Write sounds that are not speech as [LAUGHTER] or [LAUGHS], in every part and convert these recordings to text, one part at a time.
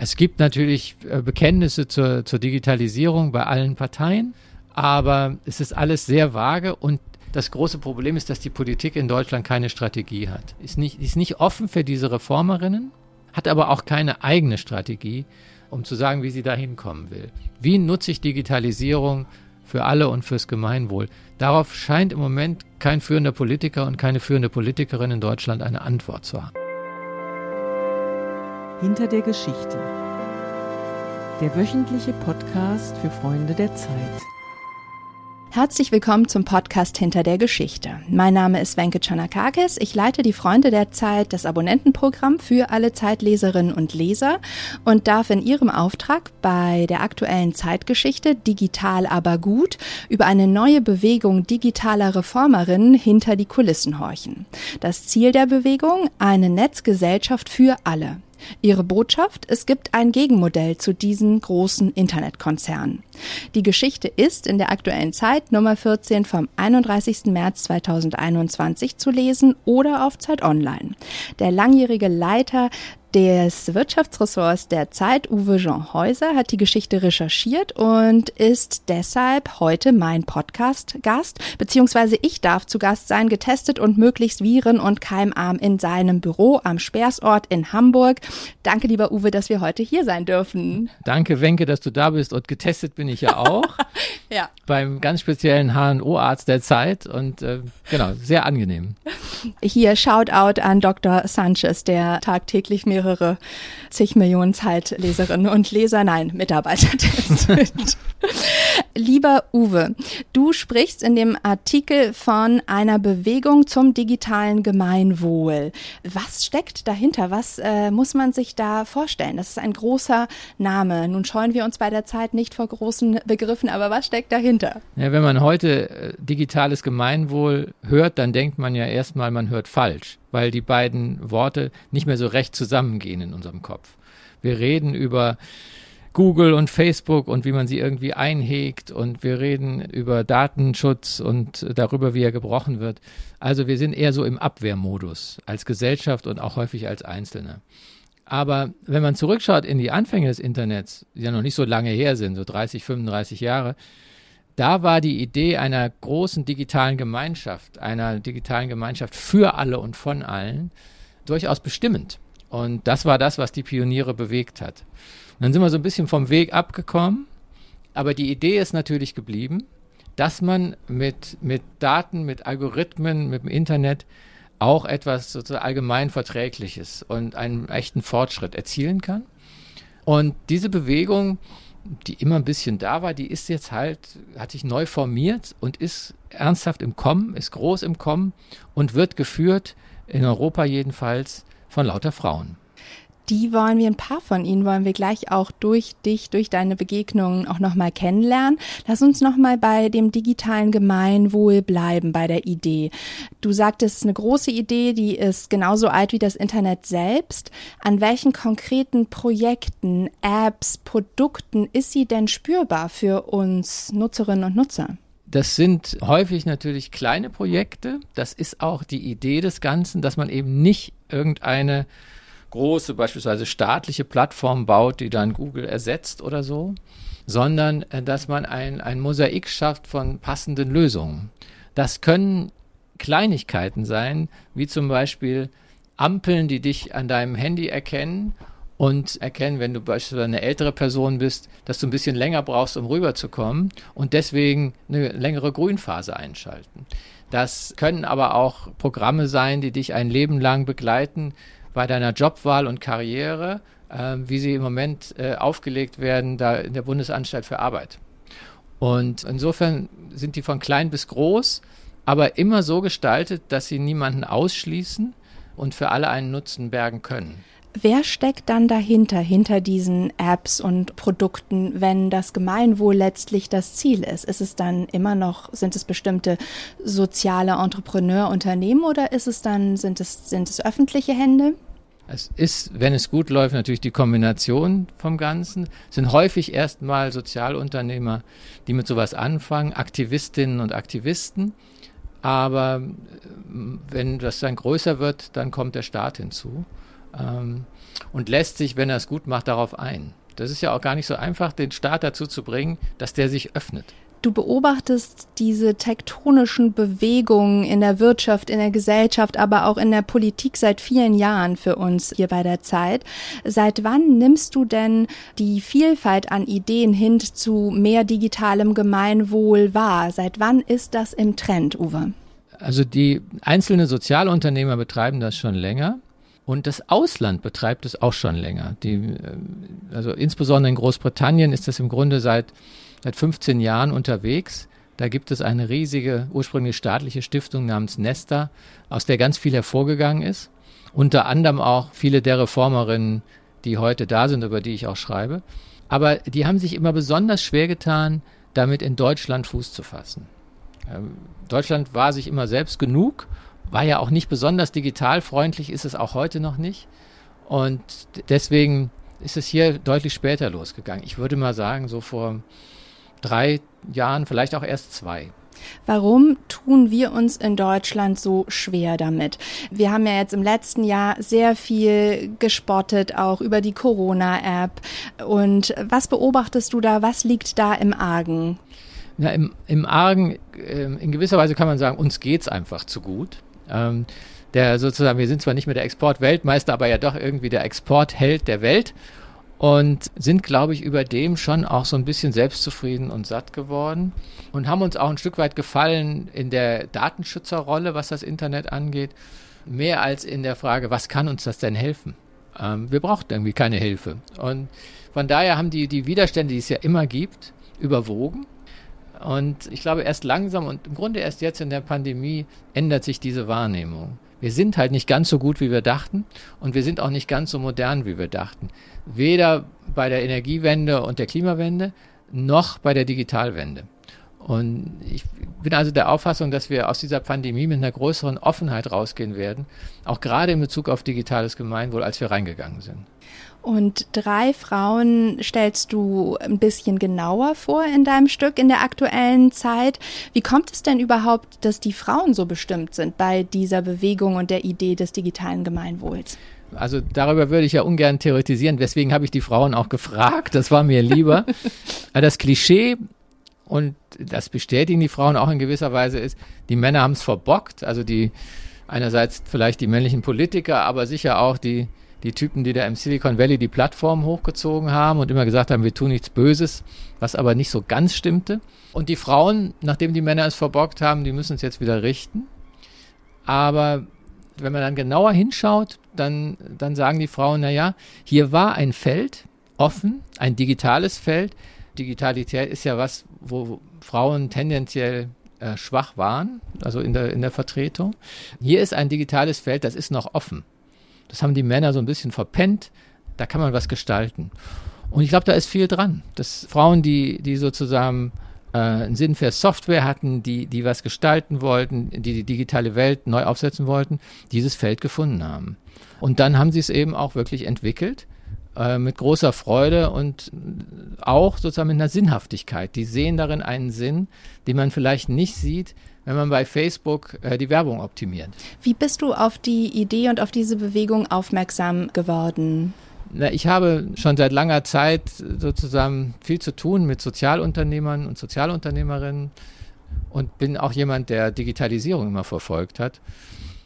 Es gibt natürlich äh, Bekenntnisse zur, zur Digitalisierung bei allen Parteien, aber es ist alles sehr vage und das große Problem ist, dass die Politik in Deutschland keine Strategie hat. Ist nicht, ist nicht offen für diese Reformerinnen, hat aber auch keine eigene Strategie, um zu sagen, wie sie da hinkommen will. Wie nutze ich Digitalisierung für alle und fürs Gemeinwohl? Darauf scheint im Moment kein führender Politiker und keine führende Politikerin in Deutschland eine Antwort zu haben. Hinter der Geschichte. Der wöchentliche Podcast für Freunde der Zeit. Herzlich willkommen zum Podcast Hinter der Geschichte. Mein Name ist Wenke Chanakakis. Ich leite die Freunde der Zeit, das Abonnentenprogramm für alle Zeitleserinnen und Leser und darf in ihrem Auftrag bei der aktuellen Zeitgeschichte Digital aber gut über eine neue Bewegung digitaler Reformerinnen hinter die Kulissen horchen. Das Ziel der Bewegung? Eine Netzgesellschaft für alle. Ihre Botschaft, es gibt ein Gegenmodell zu diesen großen Internetkonzernen. Die Geschichte ist in der aktuellen Zeit Nummer 14 vom 31. März 2021 zu lesen oder auf Zeit Online. Der langjährige Leiter des Wirtschaftsressorts der Zeit, Uwe Jean Häuser, hat die Geschichte recherchiert und ist deshalb heute mein Podcast-Gast, beziehungsweise ich darf zu Gast sein, getestet und möglichst viren- und keimarm in seinem Büro am Speersort in Hamburg. Danke, lieber Uwe, dass wir heute hier sein dürfen. Danke, Wenke, dass du da bist und getestet bin ich ja auch. [LAUGHS] ja. Beim ganz speziellen HNO-Arzt der Zeit und äh, genau, sehr angenehm. Hier Shoutout an Dr. Sanchez, der tagtäglich mehrere zig Millionen Zeitleserinnen und Leser, nein, Mitarbeiter [LAUGHS] testet. Lieber Uwe, du sprichst in dem Artikel von einer Bewegung zum digitalen Gemeinwohl. Was steckt dahinter? Was äh, muss man sich da vorstellen? Das ist ein großer Name. Nun scheuen wir uns bei der Zeit nicht vor großen Begriffen, aber was steckt dahinter? Ja, wenn man heute äh, digitales Gemeinwohl hört, dann denkt man ja erstmal, man hört falsch weil die beiden Worte nicht mehr so recht zusammengehen in unserem Kopf. Wir reden über Google und Facebook und wie man sie irgendwie einhegt und wir reden über Datenschutz und darüber, wie er gebrochen wird. Also wir sind eher so im Abwehrmodus als Gesellschaft und auch häufig als Einzelne. Aber wenn man zurückschaut in die Anfänge des Internets, die ja noch nicht so lange her sind, so 30, 35 Jahre, da war die Idee einer großen digitalen Gemeinschaft, einer digitalen Gemeinschaft für alle und von allen, durchaus bestimmend. Und das war das, was die Pioniere bewegt hat. Und dann sind wir so ein bisschen vom Weg abgekommen, aber die Idee ist natürlich geblieben, dass man mit, mit Daten, mit Algorithmen, mit dem Internet auch etwas sozusagen allgemein Verträgliches und einen echten Fortschritt erzielen kann. Und diese Bewegung die immer ein bisschen da war, die ist jetzt halt, hat sich neu formiert und ist ernsthaft im Kommen, ist groß im Kommen und wird geführt, in Europa jedenfalls, von lauter Frauen die wollen wir, ein paar von ihnen wollen wir gleich auch durch dich, durch deine Begegnungen auch nochmal kennenlernen. Lass uns nochmal bei dem digitalen Gemeinwohl bleiben, bei der Idee. Du sagtest, eine große Idee, die ist genauso alt wie das Internet selbst. An welchen konkreten Projekten, Apps, Produkten ist sie denn spürbar für uns Nutzerinnen und Nutzer? Das sind häufig natürlich kleine Projekte. Das ist auch die Idee des Ganzen, dass man eben nicht irgendeine große, beispielsweise staatliche Plattform baut, die dann Google ersetzt oder so, sondern äh, dass man ein, ein Mosaik schafft von passenden Lösungen. Das können Kleinigkeiten sein, wie zum Beispiel Ampeln, die dich an deinem Handy erkennen und erkennen, wenn du beispielsweise eine ältere Person bist, dass du ein bisschen länger brauchst, um rüberzukommen und deswegen eine längere Grünphase einschalten. Das können aber auch Programme sein, die dich ein Leben lang begleiten, bei deiner Jobwahl und Karriere, äh, wie sie im Moment äh, aufgelegt werden, da in der Bundesanstalt für Arbeit. Und insofern sind die von klein bis groß, aber immer so gestaltet, dass sie niemanden ausschließen und für alle einen Nutzen bergen können. Wer steckt dann dahinter, hinter diesen Apps und Produkten, wenn das Gemeinwohl letztlich das Ziel ist? Ist es dann immer noch, sind es bestimmte soziale Entrepreneurunternehmen oder ist es dann, sind es, sind es öffentliche Hände? Es ist, wenn es gut läuft, natürlich die Kombination vom Ganzen. Es sind häufig erstmal Sozialunternehmer, die mit sowas anfangen, Aktivistinnen und Aktivisten. Aber äh, wenn das dann größer wird, dann kommt der Staat hinzu. Ähm, und lässt sich, wenn er es gut macht, darauf ein. Das ist ja auch gar nicht so einfach, den Staat dazu zu bringen, dass der sich öffnet. Du beobachtest diese tektonischen Bewegungen in der Wirtschaft, in der Gesellschaft, aber auch in der Politik seit vielen Jahren für uns hier bei der Zeit. Seit wann nimmst du denn die Vielfalt an Ideen hin zu mehr digitalem Gemeinwohl wahr? Seit wann ist das im Trend, Uwe? Also die einzelnen Sozialunternehmer betreiben das schon länger. Und das Ausland betreibt es auch schon länger. Die, äh, also insbesondere in Großbritannien ist das im Grunde seit seit 15 Jahren unterwegs. Da gibt es eine riesige, ursprünglich staatliche Stiftung namens Nesta, aus der ganz viel hervorgegangen ist. Unter anderem auch viele der Reformerinnen, die heute da sind, über die ich auch schreibe. Aber die haben sich immer besonders schwer getan, damit in Deutschland Fuß zu fassen. Ähm, Deutschland war sich immer selbst genug, war ja auch nicht besonders digitalfreundlich, ist es auch heute noch nicht. Und deswegen ist es hier deutlich später losgegangen. Ich würde mal sagen, so vor drei Jahren, vielleicht auch erst zwei. Warum tun wir uns in Deutschland so schwer damit? Wir haben ja jetzt im letzten Jahr sehr viel gespottet, auch über die Corona-App. Und was beobachtest du da? Was liegt da im Argen? Na, im, im Argen, äh, in gewisser Weise kann man sagen, uns geht es einfach zu gut. Ähm, der sozusagen, wir sind zwar nicht mehr der Exportweltmeister, aber ja doch irgendwie der Exportheld der Welt und sind, glaube ich, über dem schon auch so ein bisschen selbstzufrieden und satt geworden und haben uns auch ein Stück weit gefallen in der Datenschützerrolle, was das Internet angeht, mehr als in der Frage, was kann uns das denn helfen? Ähm, wir brauchen irgendwie keine Hilfe. Und von daher haben die, die Widerstände, die es ja immer gibt, überwogen. Und ich glaube, erst langsam und im Grunde erst jetzt in der Pandemie ändert sich diese Wahrnehmung wir sind halt nicht ganz so gut, wie wir dachten und wir sind auch nicht ganz so modern, wie wir dachten. Weder bei der Energiewende und der Klimawende noch bei der Digitalwende. Und ich bin also der Auffassung, dass wir aus dieser Pandemie mit einer größeren Offenheit rausgehen werden, auch gerade in Bezug auf digitales Gemeinwohl, als wir reingegangen sind. Und drei Frauen stellst du ein bisschen genauer vor in deinem Stück in der aktuellen Zeit. Wie kommt es denn überhaupt, dass die Frauen so bestimmt sind bei dieser Bewegung und der Idee des digitalen Gemeinwohls? Also darüber würde ich ja ungern theoretisieren, deswegen habe ich die Frauen auch gefragt, das war mir lieber. [LAUGHS] das Klischee, und das bestätigen die Frauen auch in gewisser Weise, ist, die Männer haben es verbockt, also die einerseits vielleicht die männlichen Politiker, aber sicher auch die die Typen, die da im Silicon Valley die Plattform hochgezogen haben und immer gesagt haben, wir tun nichts Böses, was aber nicht so ganz stimmte. Und die Frauen, nachdem die Männer es verbockt haben, die müssen es jetzt wieder richten. Aber wenn man dann genauer hinschaut, dann, dann sagen die Frauen, na ja, hier war ein Feld offen, ein digitales Feld. Digitalität ist ja was, wo Frauen tendenziell äh, schwach waren, also in der, in der Vertretung. Hier ist ein digitales Feld, das ist noch offen. Das haben die Männer so ein bisschen verpennt. Da kann man was gestalten. Und ich glaube, da ist viel dran. Dass Frauen, die, die sozusagen äh, einen Sinn für Software hatten, die, die was gestalten wollten, die die digitale Welt neu aufsetzen wollten, dieses Feld gefunden haben. Und dann haben sie es eben auch wirklich entwickelt äh, mit großer Freude und auch sozusagen mit einer Sinnhaftigkeit. Die sehen darin einen Sinn, den man vielleicht nicht sieht, wenn man bei Facebook äh, die Werbung optimiert. Wie bist du auf die Idee und auf diese Bewegung aufmerksam geworden? Na, ich habe schon seit langer Zeit sozusagen viel zu tun mit Sozialunternehmern und Sozialunternehmerinnen und bin auch jemand, der Digitalisierung immer verfolgt hat.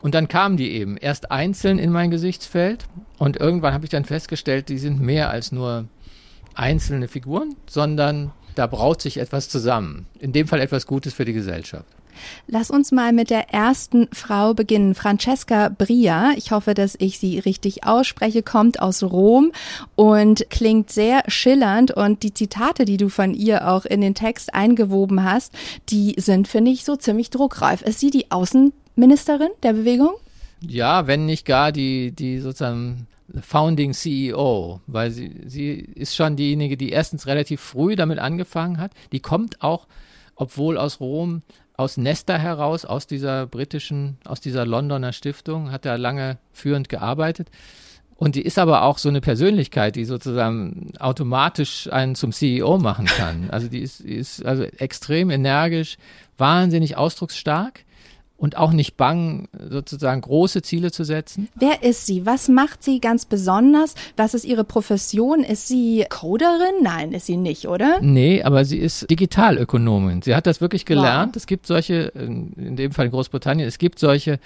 Und dann kamen die eben erst einzeln in mein Gesichtsfeld und irgendwann habe ich dann festgestellt, die sind mehr als nur einzelne Figuren, sondern da braut sich etwas zusammen. In dem Fall etwas Gutes für die Gesellschaft. Lass uns mal mit der ersten Frau beginnen. Francesca Bria, ich hoffe, dass ich sie richtig ausspreche, kommt aus Rom und klingt sehr schillernd und die Zitate, die du von ihr auch in den Text eingewoben hast, die sind, finde ich, so ziemlich druckreif. Ist sie die Außenministerin der Bewegung? Ja, wenn nicht gar die, die sozusagen Founding CEO, weil sie, sie ist schon diejenige, die erstens relativ früh damit angefangen hat. Die kommt auch, obwohl aus Rom, aus Nesta heraus, aus dieser britischen, aus dieser Londoner Stiftung, hat er lange führend gearbeitet. Und die ist aber auch so eine Persönlichkeit, die sozusagen automatisch einen zum CEO machen kann. Also die ist, die ist also extrem energisch, wahnsinnig ausdrucksstark und auch nicht bang, sozusagen große Ziele zu setzen. Wer ist sie? Was macht sie ganz besonders? Was ist ihre Profession? Ist sie Coderin? Nein, ist sie nicht, oder? Nee, aber sie ist Digitalökonomin. Sie hat das wirklich gelernt. Wow. Es gibt solche, in dem Fall in Großbritannien, es gibt solche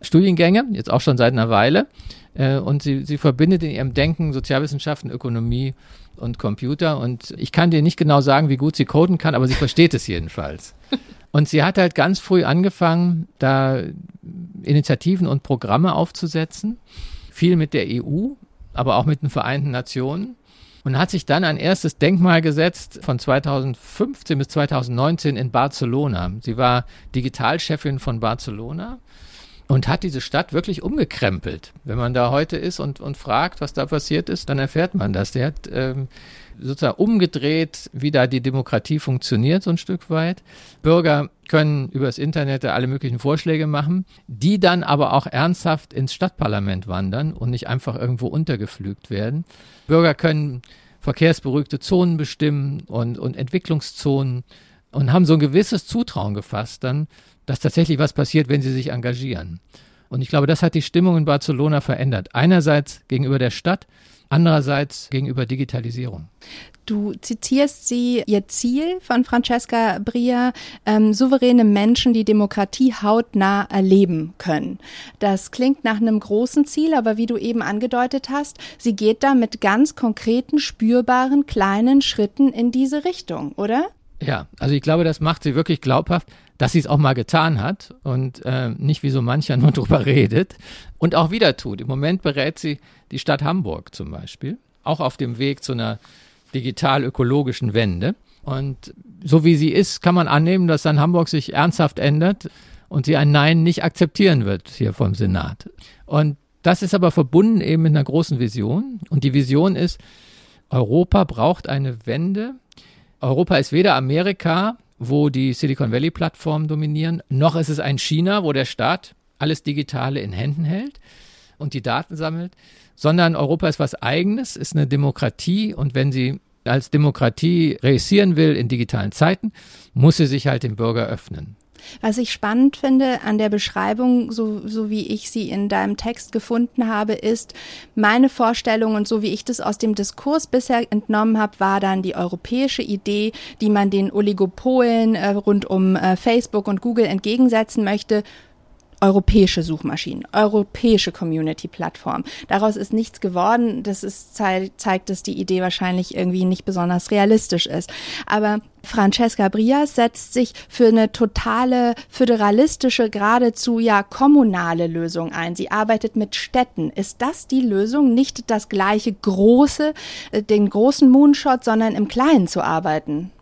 Studiengänge, jetzt auch schon seit einer Weile. Äh, und sie, sie verbindet in ihrem Denken Sozialwissenschaften, Ökonomie und Computer. Und ich kann dir nicht genau sagen, wie gut sie coden kann, aber sie versteht es jedenfalls. [LAUGHS] Und sie hat halt ganz früh angefangen, da Initiativen und Programme aufzusetzen, viel mit der EU, aber auch mit den Vereinten Nationen. Und hat sich dann ein erstes Denkmal gesetzt von 2015 bis 2019 in Barcelona. Sie war Digitalchefin von Barcelona und hat diese Stadt wirklich umgekrempelt. Wenn man da heute ist und, und fragt, was da passiert ist, dann erfährt man das. Der hat ähm, sozusagen umgedreht, wie da die Demokratie funktioniert, so ein Stück weit. Bürger können übers Internet alle möglichen Vorschläge machen, die dann aber auch ernsthaft ins Stadtparlament wandern und nicht einfach irgendwo untergepflügt werden. Bürger können verkehrsberuhigte Zonen bestimmen und, und Entwicklungszonen und haben so ein gewisses Zutrauen gefasst dann, dass tatsächlich was passiert, wenn sie sich engagieren. Und ich glaube, das hat die Stimmung in Barcelona verändert. Einerseits gegenüber der Stadt, andererseits gegenüber Digitalisierung. Du zitierst sie, ihr Ziel von Francesca Bria, ähm, souveräne Menschen, die Demokratie hautnah erleben können. Das klingt nach einem großen Ziel, aber wie du eben angedeutet hast, sie geht da mit ganz konkreten, spürbaren, kleinen Schritten in diese Richtung, oder? Ja, also ich glaube, das macht sie wirklich glaubhaft, dass sie es auch mal getan hat und äh, nicht wie so mancher [LAUGHS] nur drüber redet und auch wieder tut. Im Moment berät sie die Stadt Hamburg zum Beispiel, auch auf dem Weg zu einer digital-ökologischen Wende. Und so wie sie ist, kann man annehmen, dass dann Hamburg sich ernsthaft ändert und sie ein Nein nicht akzeptieren wird hier vom Senat. Und das ist aber verbunden eben mit einer großen Vision. Und die Vision ist, Europa braucht eine Wende. Europa ist weder Amerika, wo die Silicon Valley Plattformen dominieren, noch ist es ein China, wo der Staat alles Digitale in Händen hält und die Daten sammelt, sondern Europa ist was eigenes, ist eine Demokratie. Und wenn sie als Demokratie reüssieren will in digitalen Zeiten, muss sie sich halt dem Bürger öffnen. Was ich spannend finde an der Beschreibung, so, so wie ich sie in deinem Text gefunden habe, ist, meine Vorstellung und so wie ich das aus dem Diskurs bisher entnommen habe, war dann die europäische Idee, die man den Oligopolen äh, rund um äh, Facebook und Google entgegensetzen möchte, europäische Suchmaschinen, europäische Community-Plattform. Daraus ist nichts geworden. Das ist, zeigt, dass die Idee wahrscheinlich irgendwie nicht besonders realistisch ist. Aber Francesca Brias setzt sich für eine totale föderalistische, geradezu ja kommunale Lösung ein. Sie arbeitet mit Städten. Ist das die Lösung? Nicht das gleiche große, äh, den großen Moonshot, sondern im Kleinen zu arbeiten?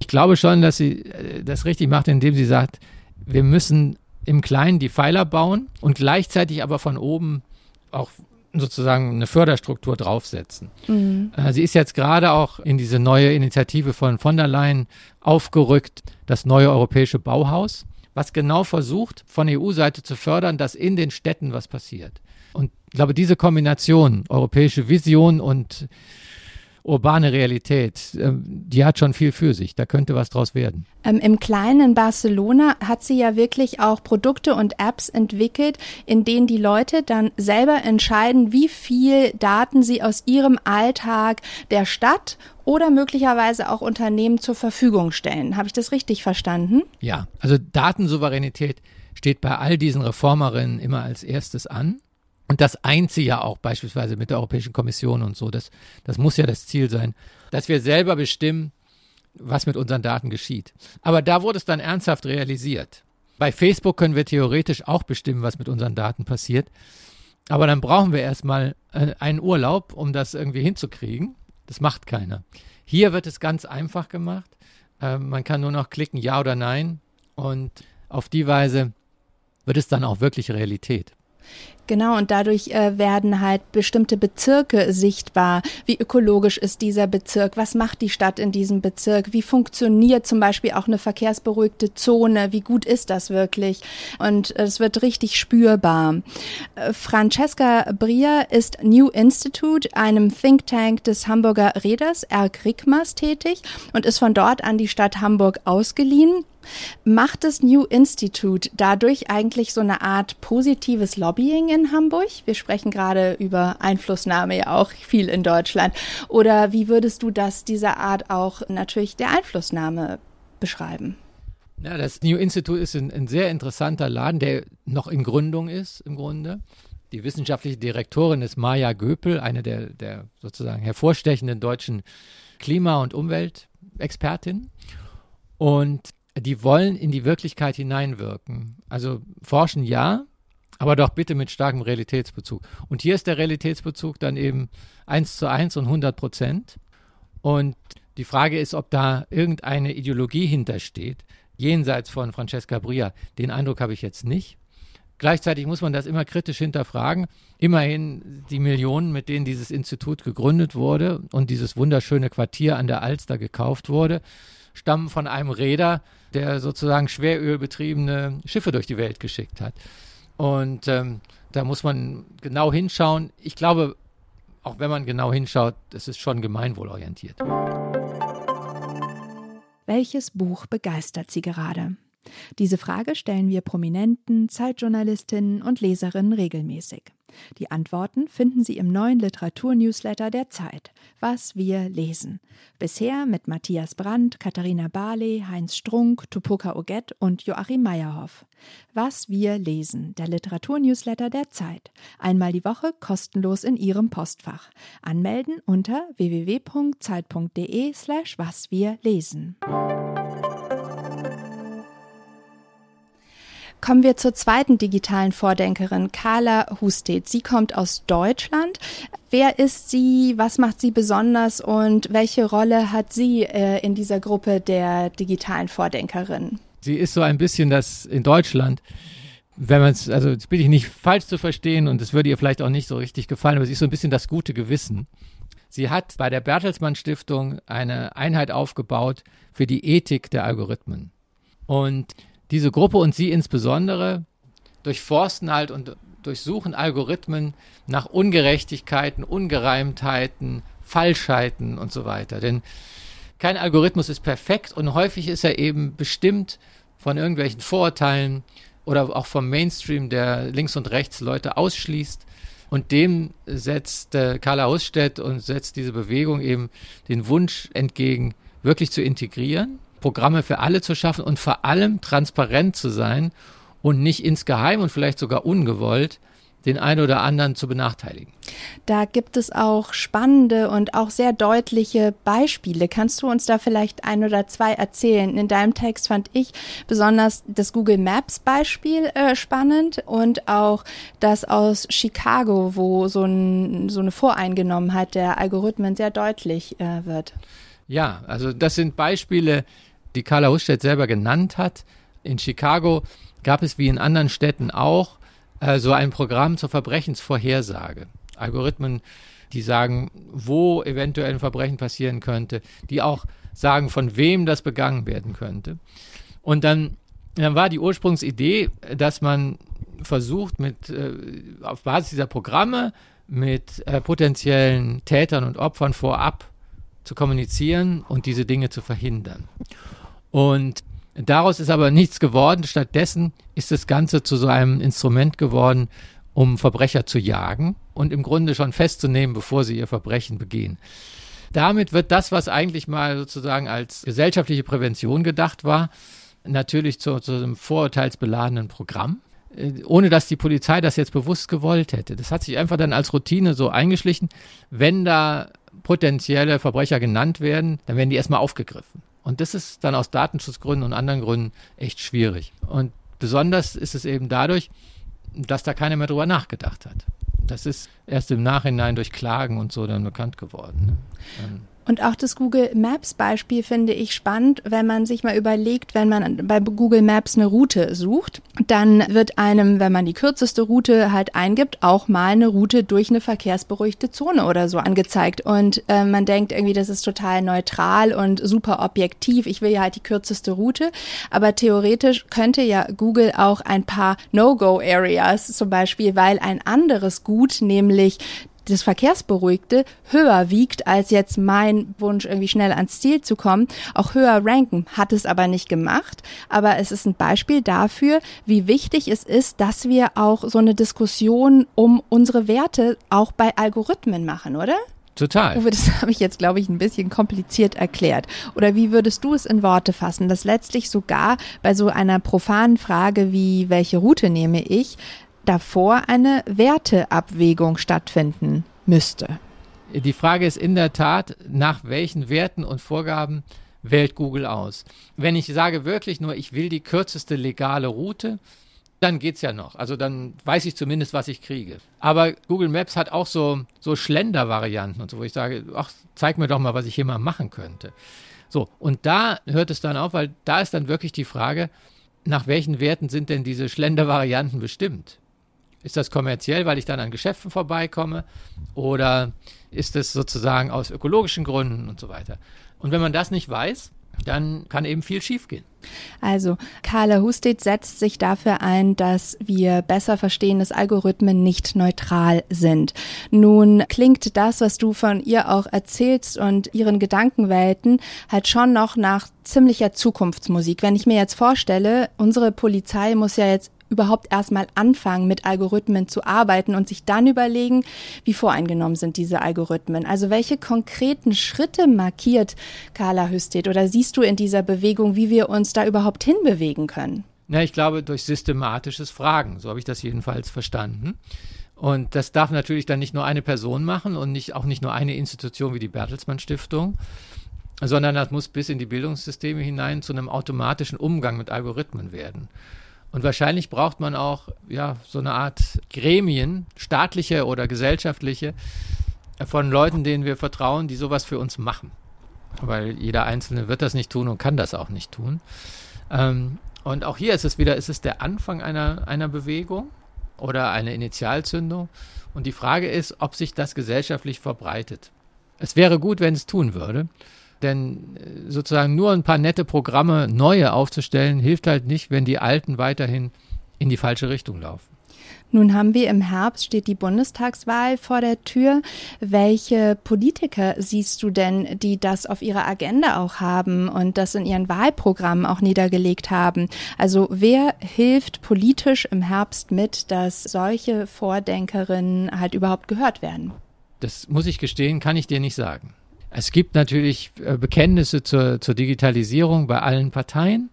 Ich glaube schon, dass sie äh, das richtig macht, indem sie sagt, wir müssen im Kleinen die Pfeiler bauen und gleichzeitig aber von oben auch sozusagen eine Förderstruktur draufsetzen. Mhm. Äh, sie ist jetzt gerade auch in diese neue Initiative von von der Leyen aufgerückt, das neue europäische Bauhaus, was genau versucht, von EU-Seite zu fördern, dass in den Städten was passiert. Und ich glaube, diese Kombination, europäische Vision und urbane Realität, ähm, die hat schon viel für sich. Da könnte was draus werden. Ähm, Im kleinen Barcelona hat sie ja wirklich auch Produkte und Apps entwickelt, in denen die Leute dann selber entscheiden, wie viel Daten sie aus ihrem Alltag der Stadt oder möglicherweise auch Unternehmen zur Verfügung stellen. Habe ich das richtig verstanden? Ja, also Datensouveränität steht bei all diesen Reformerinnen immer als erstes an. Und das eint sie ja auch beispielsweise mit der Europäischen Kommission und so. Das, das muss ja das Ziel sein, dass wir selber bestimmen, was mit unseren Daten geschieht. Aber da wurde es dann ernsthaft realisiert. Bei Facebook können wir theoretisch auch bestimmen, was mit unseren Daten passiert. Aber dann brauchen wir erstmal äh, einen Urlaub, um das irgendwie hinzukriegen. Das macht keiner. Hier wird es ganz einfach gemacht. Äh, man kann nur noch klicken, ja oder nein. Und auf die Weise wird es dann auch wirklich Realität. Genau, und dadurch äh, werden halt bestimmte Bezirke sichtbar. Wie ökologisch ist dieser Bezirk? Was macht die Stadt in diesem Bezirk? Wie funktioniert zum Beispiel auch eine verkehrsberuhigte Zone? Wie gut ist das wirklich? Und es wird richtig spürbar. Äh, Francesca Brier ist New Institute, einem Think Tank des Hamburger Reders Erk Rickmers tätig und ist von dort an die Stadt Hamburg ausgeliehen. Macht das New Institute dadurch eigentlich so eine Art positives Lobbying in Hamburg? Wir sprechen gerade über Einflussnahme ja auch viel in Deutschland. Oder wie würdest du das dieser Art auch natürlich der Einflussnahme beschreiben? Ja, das New Institute ist ein, ein sehr interessanter Laden, der noch in Gründung ist im Grunde. Die wissenschaftliche Direktorin ist Maja Göpel, eine der, der sozusagen hervorstechenden deutschen Klima- und Umweltexpertinnen. Und die wollen in die Wirklichkeit hineinwirken. Also forschen ja, aber doch bitte mit starkem Realitätsbezug. Und hier ist der Realitätsbezug dann eben 1 zu 1 und 100 Prozent. Und die Frage ist, ob da irgendeine Ideologie hintersteht, jenseits von Francesca Bria. Den Eindruck habe ich jetzt nicht. Gleichzeitig muss man das immer kritisch hinterfragen. Immerhin die Millionen, mit denen dieses Institut gegründet wurde und dieses wunderschöne Quartier an der Alster gekauft wurde, stammen von einem Räder, der sozusagen schwerölbetriebene Schiffe durch die Welt geschickt hat. Und ähm, da muss man genau hinschauen. Ich glaube, auch wenn man genau hinschaut, es ist schon gemeinwohlorientiert. Welches Buch begeistert Sie gerade? Diese Frage stellen wir Prominenten, Zeitjournalistinnen und Leserinnen regelmäßig. Die Antworten finden Sie im neuen Literaturnewsletter der Zeit, Was wir lesen. Bisher mit Matthias Brandt, Katharina Barley, Heinz Strunk, Tupoka Oget und Joachim Meyerhoff. Was wir lesen, der Literaturnewsletter der Zeit. Einmal die Woche kostenlos in Ihrem Postfach. Anmelden unter www.zeit.de slash was wir lesen. Kommen wir zur zweiten digitalen Vordenkerin, Carla Husted. Sie kommt aus Deutschland. Wer ist sie? Was macht sie besonders? Und welche Rolle hat sie äh, in dieser Gruppe der digitalen Vordenkerin? Sie ist so ein bisschen das in Deutschland wenn man es, also das bitte ich nicht falsch zu verstehen und es würde ihr vielleicht auch nicht so richtig gefallen, aber sie ist so ein bisschen das gute Gewissen. Sie hat bei der Bertelsmann Stiftung eine Einheit aufgebaut für die Ethik der Algorithmen. Und diese Gruppe und sie insbesondere durchforsten halt und durchsuchen Algorithmen nach Ungerechtigkeiten, Ungereimtheiten, Falschheiten und so weiter. Denn kein Algorithmus ist perfekt und häufig ist er eben bestimmt von irgendwelchen Vorurteilen oder auch vom Mainstream, der links und rechts Leute ausschließt. Und dem setzt äh, Carla Ausstedt und setzt diese Bewegung eben den Wunsch entgegen, wirklich zu integrieren Programme für alle zu schaffen und vor allem transparent zu sein und nicht insgeheim und vielleicht sogar ungewollt den einen oder anderen zu benachteiligen. Da gibt es auch spannende und auch sehr deutliche Beispiele. Kannst du uns da vielleicht ein oder zwei erzählen? In deinem Text fand ich besonders das Google Maps Beispiel äh, spannend und auch das aus Chicago, wo so, ein, so eine Voreingenommenheit der Algorithmen sehr deutlich äh, wird. Ja, also das sind Beispiele, die Carla Hustedt selber genannt hat. In Chicago gab es wie in anderen Städten auch äh, so ein Programm zur Verbrechensvorhersage. Algorithmen, die sagen, wo eventuell ein Verbrechen passieren könnte, die auch sagen, von wem das begangen werden könnte. Und dann, dann war die Ursprungsidee, dass man versucht, mit, äh, auf Basis dieser Programme mit äh, potenziellen Tätern und Opfern vorab zu kommunizieren und diese Dinge zu verhindern. Und daraus ist aber nichts geworden. Stattdessen ist das Ganze zu so einem Instrument geworden, um Verbrecher zu jagen und im Grunde schon festzunehmen, bevor sie ihr Verbrechen begehen. Damit wird das, was eigentlich mal sozusagen als gesellschaftliche Prävention gedacht war, natürlich zu, zu einem vorurteilsbeladenen Programm, äh, ohne dass die Polizei das jetzt bewusst gewollt hätte. Das hat sich einfach dann als Routine so eingeschlichen. Wenn da potenzielle Verbrecher genannt werden, dann werden die erstmal aufgegriffen. Und das ist dann aus Datenschutzgründen und anderen Gründen echt schwierig. Und besonders ist es eben dadurch, dass da keiner mehr drüber nachgedacht hat. Das ist erst im Nachhinein durch Klagen und so dann bekannt geworden. Ne? Und auch das Google Maps Beispiel finde ich spannend, wenn man sich mal überlegt, wenn man bei Google Maps eine Route sucht, dann wird einem, wenn man die kürzeste Route halt eingibt, auch mal eine Route durch eine verkehrsberuhigte Zone oder so angezeigt. Und äh, man denkt irgendwie, das ist total neutral und super objektiv. Ich will ja halt die kürzeste Route. Aber theoretisch könnte ja Google auch ein paar No-Go-Areas zum Beispiel, weil ein anderes Gut, nämlich das Verkehrsberuhigte höher wiegt als jetzt mein Wunsch, irgendwie schnell ans Ziel zu kommen, auch höher ranken. Hat es aber nicht gemacht. Aber es ist ein Beispiel dafür, wie wichtig es ist, dass wir auch so eine Diskussion um unsere Werte auch bei Algorithmen machen, oder? Total. Uwe, das [LAUGHS] habe ich jetzt, glaube ich, ein bisschen kompliziert erklärt. Oder wie würdest du es in Worte fassen, dass letztlich sogar bei so einer profanen Frage wie, welche Route nehme ich, davor eine Werteabwägung stattfinden müsste. Die Frage ist in der Tat, nach welchen Werten und Vorgaben wählt Google aus. Wenn ich sage wirklich nur, ich will die kürzeste legale Route, dann geht es ja noch. Also dann weiß ich zumindest, was ich kriege. Aber Google Maps hat auch so, so Schlender-Varianten und so, wo ich sage, ach, zeig mir doch mal, was ich hier mal machen könnte. So, und da hört es dann auf, weil da ist dann wirklich die Frage, nach welchen Werten sind denn diese Schlender-Varianten bestimmt? Ist das kommerziell, weil ich dann an Geschäften vorbeikomme? Oder ist es sozusagen aus ökologischen Gründen und so weiter? Und wenn man das nicht weiß, dann kann eben viel schiefgehen. Also, Carla Husted setzt sich dafür ein, dass wir besser verstehen, dass Algorithmen nicht neutral sind. Nun klingt das, was du von ihr auch erzählst und ihren Gedankenwelten halt schon noch nach ziemlicher Zukunftsmusik. Wenn ich mir jetzt vorstelle, unsere Polizei muss ja jetzt überhaupt erstmal anfangen, mit Algorithmen zu arbeiten und sich dann überlegen, wie voreingenommen sind diese Algorithmen. Also welche konkreten Schritte markiert Carla Hüstet oder siehst du in dieser Bewegung, wie wir uns da überhaupt hinbewegen können? Na, ich glaube, durch systematisches Fragen. So habe ich das jedenfalls verstanden. Und das darf natürlich dann nicht nur eine Person machen und nicht, auch nicht nur eine Institution wie die Bertelsmann Stiftung, sondern das muss bis in die Bildungssysteme hinein zu einem automatischen Umgang mit Algorithmen werden. Und wahrscheinlich braucht man auch ja, so eine Art Gremien, staatliche oder gesellschaftliche, von Leuten, denen wir vertrauen, die sowas für uns machen. Weil jeder Einzelne wird das nicht tun und kann das auch nicht tun. Ähm, und auch hier ist es wieder, ist es der Anfang einer, einer Bewegung oder eine Initialzündung? Und die Frage ist, ob sich das gesellschaftlich verbreitet. Es wäre gut, wenn es tun würde. Denn äh, sozusagen nur ein paar nette Programme neue aufzustellen, hilft halt nicht, wenn die alten weiterhin in die falsche Richtung laufen. Nun haben wir im Herbst steht die Bundestagswahl vor der Tür. Welche Politiker siehst du denn, die das auf ihrer Agenda auch haben und das in ihren Wahlprogrammen auch niedergelegt haben? Also wer hilft politisch im Herbst mit, dass solche Vordenkerinnen halt überhaupt gehört werden? Das muss ich gestehen, kann ich dir nicht sagen. Es gibt natürlich äh, Bekenntnisse zur, zur Digitalisierung bei allen Parteien.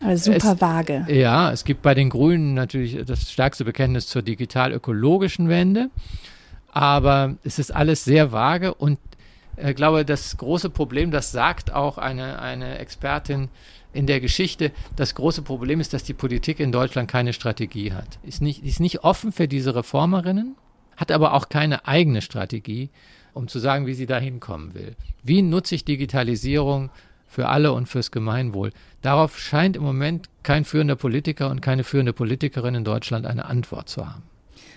Also super es, vage. Ja, es gibt bei den Grünen natürlich das stärkste Bekenntnis zur digital-ökologischen Wende. Aber es ist alles sehr vage und ich äh, glaube, das große Problem, das sagt auch eine, eine Expertin in der Geschichte, das große Problem ist, dass die Politik in Deutschland keine Strategie hat. Ist nicht, ist nicht offen für diese Reformerinnen, hat aber auch keine eigene Strategie um zu sagen, wie sie da hinkommen will. Wie nutze ich Digitalisierung für alle und fürs Gemeinwohl? Darauf scheint im Moment kein führender Politiker und keine führende Politikerin in Deutschland eine Antwort zu haben.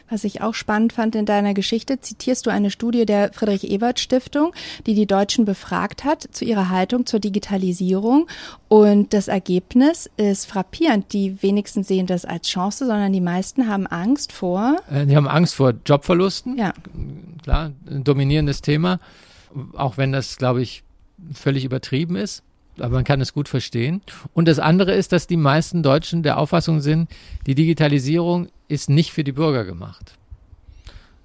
Was ich auch spannend fand in deiner Geschichte, zitierst du eine Studie der Friedrich-Ebert-Stiftung, die die Deutschen befragt hat zu ihrer Haltung zur Digitalisierung. Und das Ergebnis ist frappierend. Die wenigsten sehen das als Chance, sondern die meisten haben Angst vor. Äh, die haben Angst vor Jobverlusten. Ja. Klar, ein dominierendes Thema. Auch wenn das, glaube ich, völlig übertrieben ist aber man kann es gut verstehen. Und das andere ist, dass die meisten Deutschen der Auffassung sind, die Digitalisierung ist nicht für die Bürger gemacht,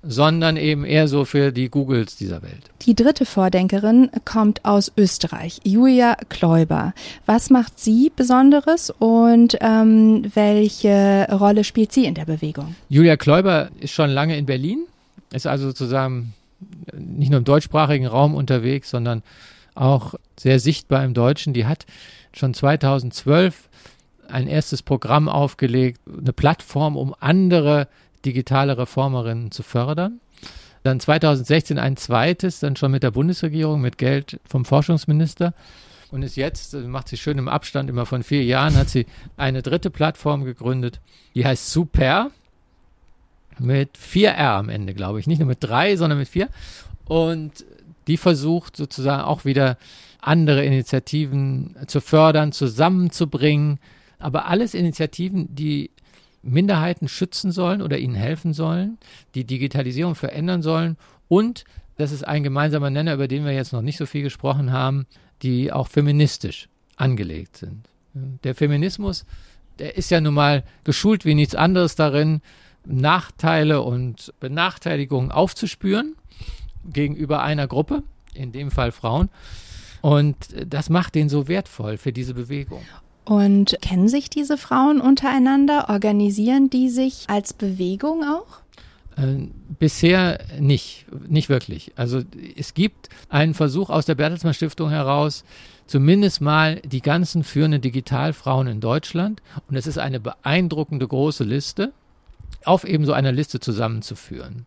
sondern eben eher so für die Googles dieser Welt. Die dritte Vordenkerin kommt aus Österreich, Julia Kläuber. Was macht sie Besonderes und ähm, welche Rolle spielt sie in der Bewegung? Julia Kläuber ist schon lange in Berlin, ist also sozusagen nicht nur im deutschsprachigen Raum unterwegs, sondern auch sehr sichtbar im Deutschen. Die hat schon 2012 ein erstes Programm aufgelegt, eine Plattform, um andere digitale Reformerinnen zu fördern. Dann 2016 ein zweites, dann schon mit der Bundesregierung, mit Geld vom Forschungsminister. Und ist jetzt, macht sie schön im Abstand, immer von vier Jahren, hat sie eine dritte Plattform gegründet, die heißt Super. Mit vier R am Ende, glaube ich. Nicht nur mit drei, sondern mit vier. Und die versucht sozusagen auch wieder andere Initiativen zu fördern, zusammenzubringen. Aber alles Initiativen, die Minderheiten schützen sollen oder ihnen helfen sollen, die Digitalisierung verändern sollen und, das ist ein gemeinsamer Nenner, über den wir jetzt noch nicht so viel gesprochen haben, die auch feministisch angelegt sind. Der Feminismus, der ist ja nun mal geschult wie nichts anderes darin, Nachteile und Benachteiligungen aufzuspüren gegenüber einer Gruppe, in dem Fall Frauen. Und das macht den so wertvoll für diese Bewegung. Und kennen sich diese Frauen untereinander? Organisieren die sich als Bewegung auch? Äh, bisher nicht, nicht wirklich. Also es gibt einen Versuch aus der Bertelsmann Stiftung heraus, zumindest mal die ganzen führenden Digitalfrauen in Deutschland, und es ist eine beeindruckende große Liste, auf eben so einer Liste zusammenzuführen.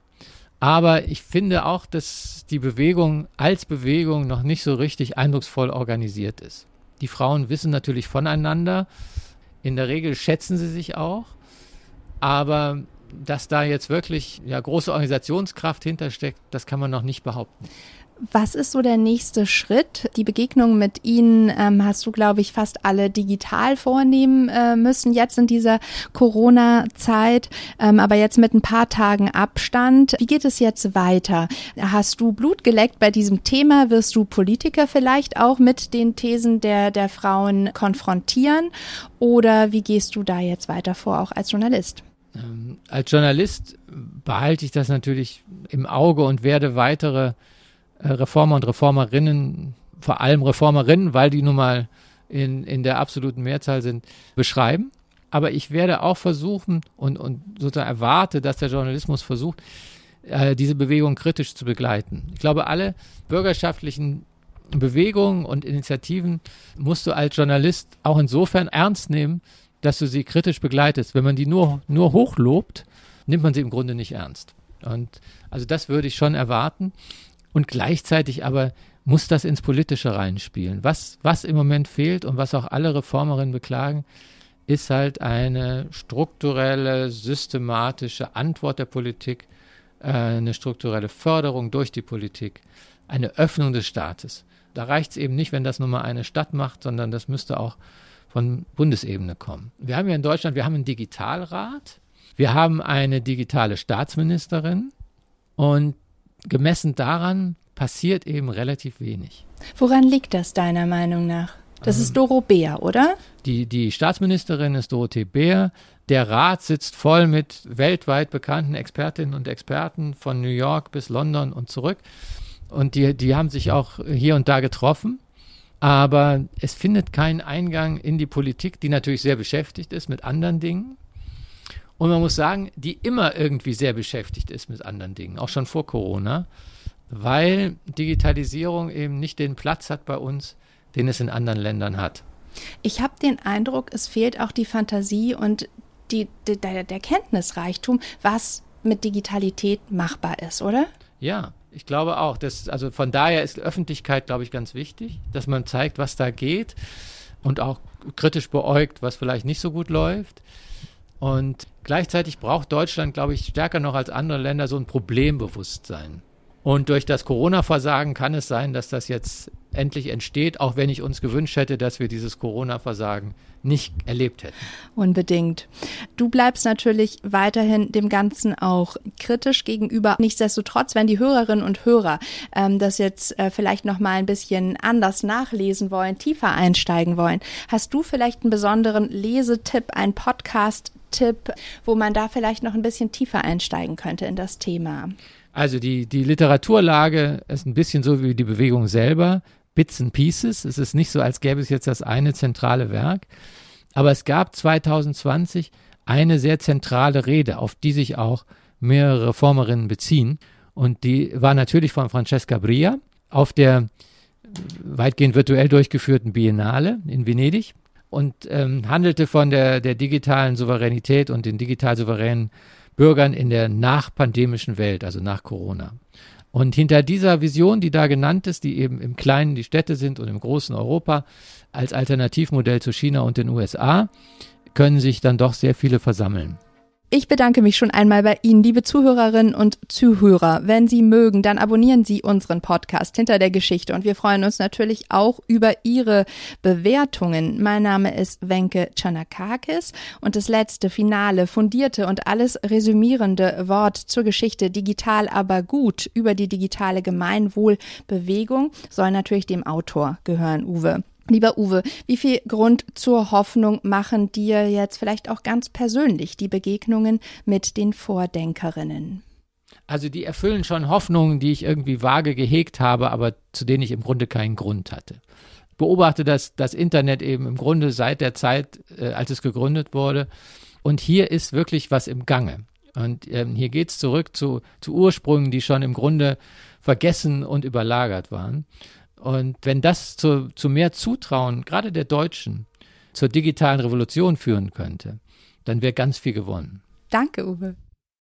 Aber ich finde auch, dass die Bewegung als Bewegung noch nicht so richtig eindrucksvoll organisiert ist. Die Frauen wissen natürlich voneinander. In der Regel schätzen sie sich auch. Aber dass da jetzt wirklich ja, große Organisationskraft hintersteckt, das kann man noch nicht behaupten. Was ist so der nächste Schritt? Die Begegnung mit Ihnen ähm, hast du, glaube ich, fast alle digital vornehmen äh, müssen jetzt in dieser Corona-Zeit, ähm, aber jetzt mit ein paar Tagen Abstand. Wie geht es jetzt weiter? Hast du Blut geleckt bei diesem Thema? Wirst du Politiker vielleicht auch mit den Thesen der, der Frauen konfrontieren? Oder wie gehst du da jetzt weiter vor, auch als Journalist? Ähm, als Journalist behalte ich das natürlich im Auge und werde weitere Reformer und Reformerinnen, vor allem Reformerinnen, weil die nun mal in, in der absoluten Mehrzahl sind, beschreiben. Aber ich werde auch versuchen und, und sozusagen erwarte, dass der Journalismus versucht, äh, diese Bewegung kritisch zu begleiten. Ich glaube, alle bürgerschaftlichen Bewegungen und Initiativen musst du als Journalist auch insofern ernst nehmen, dass du sie kritisch begleitest. Wenn man die nur, nur hochlobt, nimmt man sie im Grunde nicht ernst. Und also das würde ich schon erwarten. Und gleichzeitig aber muss das ins Politische reinspielen. Was, was im Moment fehlt und was auch alle Reformerinnen beklagen, ist halt eine strukturelle, systematische Antwort der Politik, äh, eine strukturelle Förderung durch die Politik, eine Öffnung des Staates. Da reicht es eben nicht, wenn das nur mal eine Stadt macht, sondern das müsste auch von Bundesebene kommen. Wir haben ja in Deutschland, wir haben einen Digitalrat, wir haben eine digitale Staatsministerin und gemessen daran passiert eben relativ wenig. Woran liegt das deiner Meinung nach? Das ähm, ist Doro Beer, oder? Die, die Staatsministerin ist Dorothee Beer. Der Rat sitzt voll mit weltweit bekannten Expertinnen und Experten von New York bis London und zurück. Und die, die haben sich auch hier und da getroffen. Aber es findet keinen Eingang in die Politik, die natürlich sehr beschäftigt ist mit anderen Dingen. Und man muss sagen, die immer irgendwie sehr beschäftigt ist mit anderen Dingen, auch schon vor Corona, weil Digitalisierung eben nicht den Platz hat bei uns, den es in anderen Ländern hat. Ich habe den Eindruck, es fehlt auch die Fantasie und die, die, der, der Kenntnisreichtum, was mit Digitalität machbar ist, oder? Ja, ich glaube auch. Dass, also von daher ist Öffentlichkeit, glaube ich, ganz wichtig, dass man zeigt, was da geht und auch kritisch beäugt, was vielleicht nicht so gut läuft. Und gleichzeitig braucht Deutschland, glaube ich, stärker noch als andere Länder so ein Problembewusstsein. Und durch das Corona-Versagen kann es sein, dass das jetzt endlich entsteht, auch wenn ich uns gewünscht hätte, dass wir dieses Corona-Versagen nicht erlebt hätten. Unbedingt. Du bleibst natürlich weiterhin dem Ganzen auch kritisch gegenüber. Nichtsdestotrotz, wenn die Hörerinnen und Hörer ähm, das jetzt äh, vielleicht noch mal ein bisschen anders nachlesen wollen, tiefer einsteigen wollen, hast du vielleicht einen besonderen Lesetipp, einen Podcast-Tipp, wo man da vielleicht noch ein bisschen tiefer einsteigen könnte in das Thema? Also die, die Literaturlage ist ein bisschen so wie die Bewegung selber, Bits and Pieces. Es ist nicht so, als gäbe es jetzt das eine zentrale Werk. Aber es gab 2020 eine sehr zentrale Rede, auf die sich auch mehrere Reformerinnen beziehen. Und die war natürlich von Francesca Bria auf der weitgehend virtuell durchgeführten Biennale in Venedig und ähm, handelte von der, der digitalen Souveränität und den digital souveränen Bürgern in der nachpandemischen Welt, also nach Corona. Und hinter dieser Vision, die da genannt ist, die eben im Kleinen die Städte sind und im großen Europa als Alternativmodell zu China und den USA, können sich dann doch sehr viele versammeln. Ich bedanke mich schon einmal bei Ihnen, liebe Zuhörerinnen und Zuhörer. Wenn Sie mögen, dann abonnieren Sie unseren Podcast hinter der Geschichte und wir freuen uns natürlich auch über Ihre Bewertungen. Mein Name ist Wenke Chanakakis und das letzte, finale, fundierte und alles resümierende Wort zur Geschichte digital aber gut über die digitale Gemeinwohlbewegung soll natürlich dem Autor gehören, Uwe. Lieber Uwe, wie viel Grund zur Hoffnung machen dir jetzt vielleicht auch ganz persönlich die Begegnungen mit den Vordenkerinnen? Also die erfüllen schon Hoffnungen, die ich irgendwie vage gehegt habe, aber zu denen ich im Grunde keinen Grund hatte. Beobachte das, das Internet eben im Grunde seit der Zeit, äh, als es gegründet wurde. Und hier ist wirklich was im Gange. Und ähm, hier geht es zurück zu, zu Ursprüngen, die schon im Grunde vergessen und überlagert waren. Und wenn das zu, zu mehr Zutrauen, gerade der Deutschen, zur digitalen Revolution führen könnte, dann wäre ganz viel gewonnen. Danke, Uwe.